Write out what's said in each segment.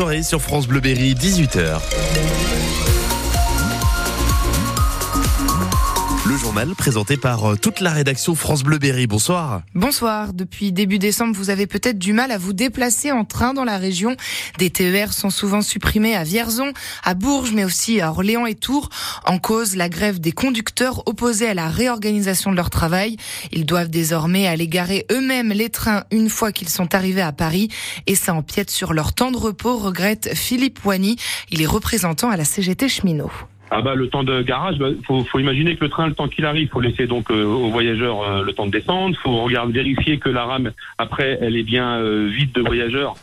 soirée sur France Bleu Berry, 18h. Le journal présenté par euh, toute la rédaction France Bleu Berry. Bonsoir. Bonsoir. Depuis début décembre, vous avez peut-être du mal à vous déplacer en train dans la région. Des TER sont souvent supprimés à Vierzon, à Bourges, mais aussi à Orléans et Tours. En cause, la grève des conducteurs opposés à la réorganisation de leur travail. Ils doivent désormais aller garer eux-mêmes les trains une fois qu'ils sont arrivés à Paris. Et ça empiète sur leur temps de repos, regrette Philippe Wany. Il est représentant à la CGT Cheminot. Ah bah le temps de garage, bah, faut, faut imaginer que le train, le temps qu'il arrive, faut laisser donc euh, aux voyageurs euh, le temps de descendre. Faut regarder, vérifier que la rame après, elle est bien euh, vide de voyageurs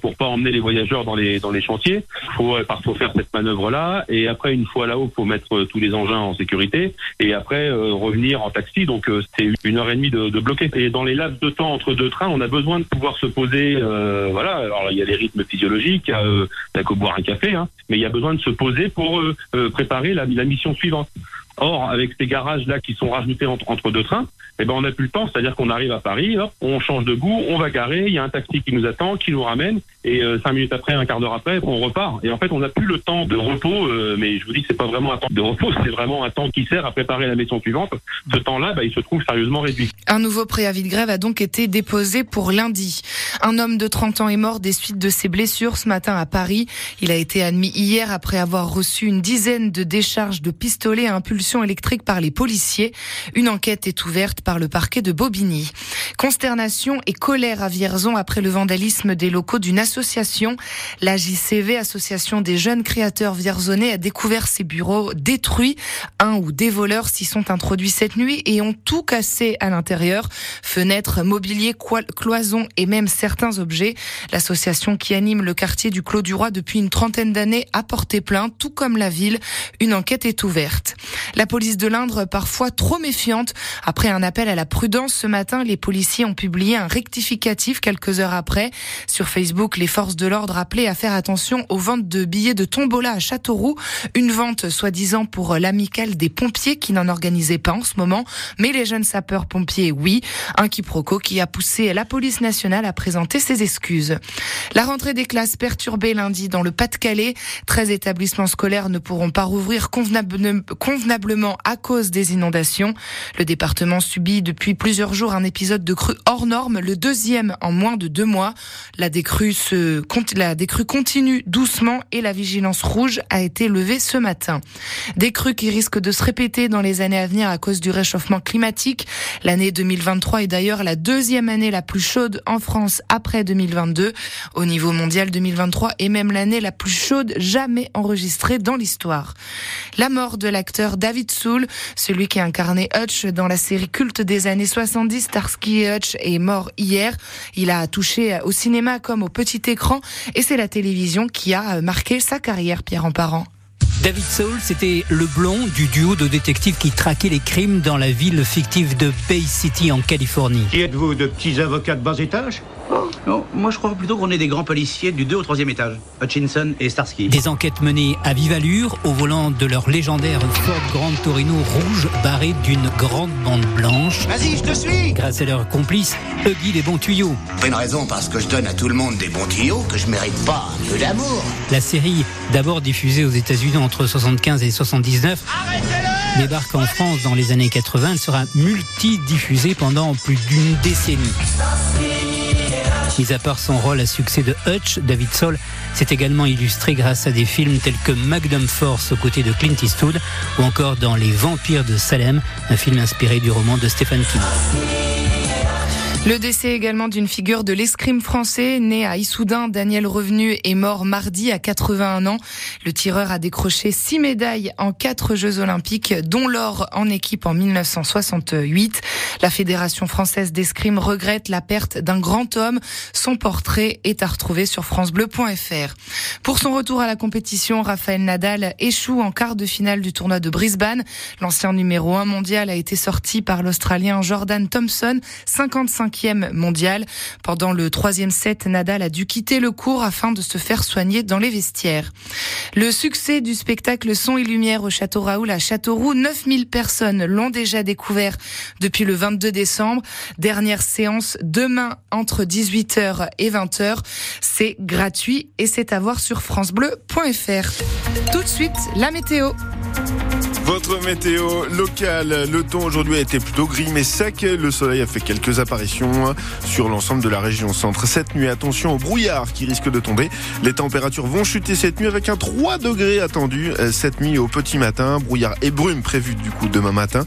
pour pas emmener les voyageurs dans les dans les chantiers. Faut faut faire cette manœuvre là et après une fois là-haut, faut mettre tous les engins en sécurité et après revenir en taxi. Donc c'est une heure et demie de, de bloquer. Et dans les laps de temps entre deux trains, on a besoin de pouvoir se poser. voilà. Alors il y a les rythmes physiologiques, il y a, qu'au boire un café, hein, mais il y a besoin de se poser pour préparer la, la mission suivante. Or, avec ces garages-là qui sont rajoutés entre deux trains, eh ben on n'a plus le temps, c'est-à-dire qu'on arrive à Paris, on change de goût, on va garer, il y a un taxi qui nous attend, qui nous ramène, et euh, cinq minutes après, un quart d'heure après, on repart. Et en fait, on n'a plus le temps de repos, euh, mais je vous dis que c'est pas vraiment un temps de repos, c'est vraiment un temps qui sert à préparer la mission suivante. Ce temps-là, bah, il se trouve sérieusement réduit. Un nouveau préavis de grève a donc été déposé pour lundi. Un homme de 30 ans est mort des suites de ses blessures ce matin à Paris. Il a été admis hier après avoir reçu une dizaine de décharges de pistolets à impulsion électrique par les policiers. Une enquête est ouverte par le parquet de Bobigny. Consternation et colère à Vierzon après le vandalisme des locaux d'une association. La JCV, Association des jeunes créateurs vierzonais, a découvert ses bureaux détruits. Un ou des voleurs s'y sont introduits cette nuit et ont tout cassé à l'intérieur. Fenêtres, mobilier, cloisons et même certains objets. L'association qui anime le quartier du Clos du Roi depuis une trentaine d'années a porté plainte, tout comme la ville. Une enquête est ouverte. La police de l'Indre, parfois trop méfiante, après un appel à la prudence ce matin, les policiers ont publié un rectificatif quelques heures après. Sur Facebook, les forces de l'ordre appelaient à faire attention aux ventes de billets de tombola à Châteauroux, une vente soi-disant pour l'amicale des pompiers qui n'en organisait pas en ce moment, mais les jeunes sapeurs-pompiers, oui. Un quiproquo qui a poussé la police nationale à présenter ses excuses. La rentrée des classes perturbée lundi dans le Pas-de-Calais. 13 établissements scolaires ne pourront pas rouvrir convenablement à cause des inondations. Le département subit depuis plusieurs jours un épisode de crue hors norme, le deuxième en moins de deux mois. La décrue, se, la décrue continue doucement et la vigilance rouge a été levée ce matin. Des crues qui risquent de se répéter dans les années à venir à cause du réchauffement climatique. L'année 2023 est d'ailleurs la deuxième année la plus chaude en France après 2022. Au niveau mondial, 2023 est même l'année la plus chaude jamais enregistrée dans l'histoire. La mort de l'acteur David Soul, celui qui a incarné Hutch dans la série culte des années 70, Starsky et Hutch, est mort hier. Il a touché au cinéma comme au petit écran et c'est la télévision qui a marqué sa carrière, Pierre en parent. David Soul, c'était le blond du duo de détectives qui traquaient les crimes dans la ville fictive de Bay City en Californie. Qui êtes-vous, de petits avocats de bas étage? Non, moi je crois plutôt qu'on est des grands policiers du 2 au 3 étage. Hutchinson et Starsky. Des enquêtes menées à vive allure au volant de leur légendaire Ford Grand Torino rouge barré d'une grande bande blanche. Vas-y, je te suis Grâce à leur complice, Huggy des bons tuyaux. Pas une raison parce que je donne à tout le monde des bons tuyaux que je mérite pas un peu d'amour. La série, d'abord diffusée aux États-Unis entre 75 et 79, débarque en France dans les années 80. Elle sera multidiffusée pendant plus d'une décennie. Mis à part son rôle à succès de Hutch, David Soul s'est également illustré grâce à des films tels que Magnum Force aux côtés de Clint Eastwood ou encore dans Les Vampires de Salem, un film inspiré du roman de Stephen King. Le décès également d'une figure de l'escrime français, né à Issoudun, Daniel Revenu est mort mardi à 81 ans. Le tireur a décroché six médailles en quatre Jeux olympiques, dont l'or en équipe en 1968. La Fédération française d'escrime regrette la perte d'un grand homme. Son portrait est à retrouver sur francebleu.fr. Pour son retour à la compétition, Raphaël Nadal échoue en quart de finale du tournoi de Brisbane. L'ancien numéro 1 mondial a été sorti par l'Australien Jordan Thompson, 55 mondial. Pendant le troisième set, Nadal a dû quitter le cours afin de se faire soigner dans les vestiaires. Le succès du spectacle Son et Lumière au Château Raoul à Châteauroux, 9000 personnes l'ont déjà découvert depuis le 22 décembre. Dernière séance demain entre 18h et 20h. C'est gratuit et c'est à voir sur francebleu.fr. Tout de suite, la météo. Votre météo locale, le temps aujourd'hui a été plutôt gris mais sec. Le soleil a fait quelques apparitions sur l'ensemble de la région centre. Cette nuit, attention au brouillard qui risque de tomber. Les températures vont chuter cette nuit avec un 3 degrés attendu cette nuit au petit matin. Brouillard et brume prévu du coup demain matin.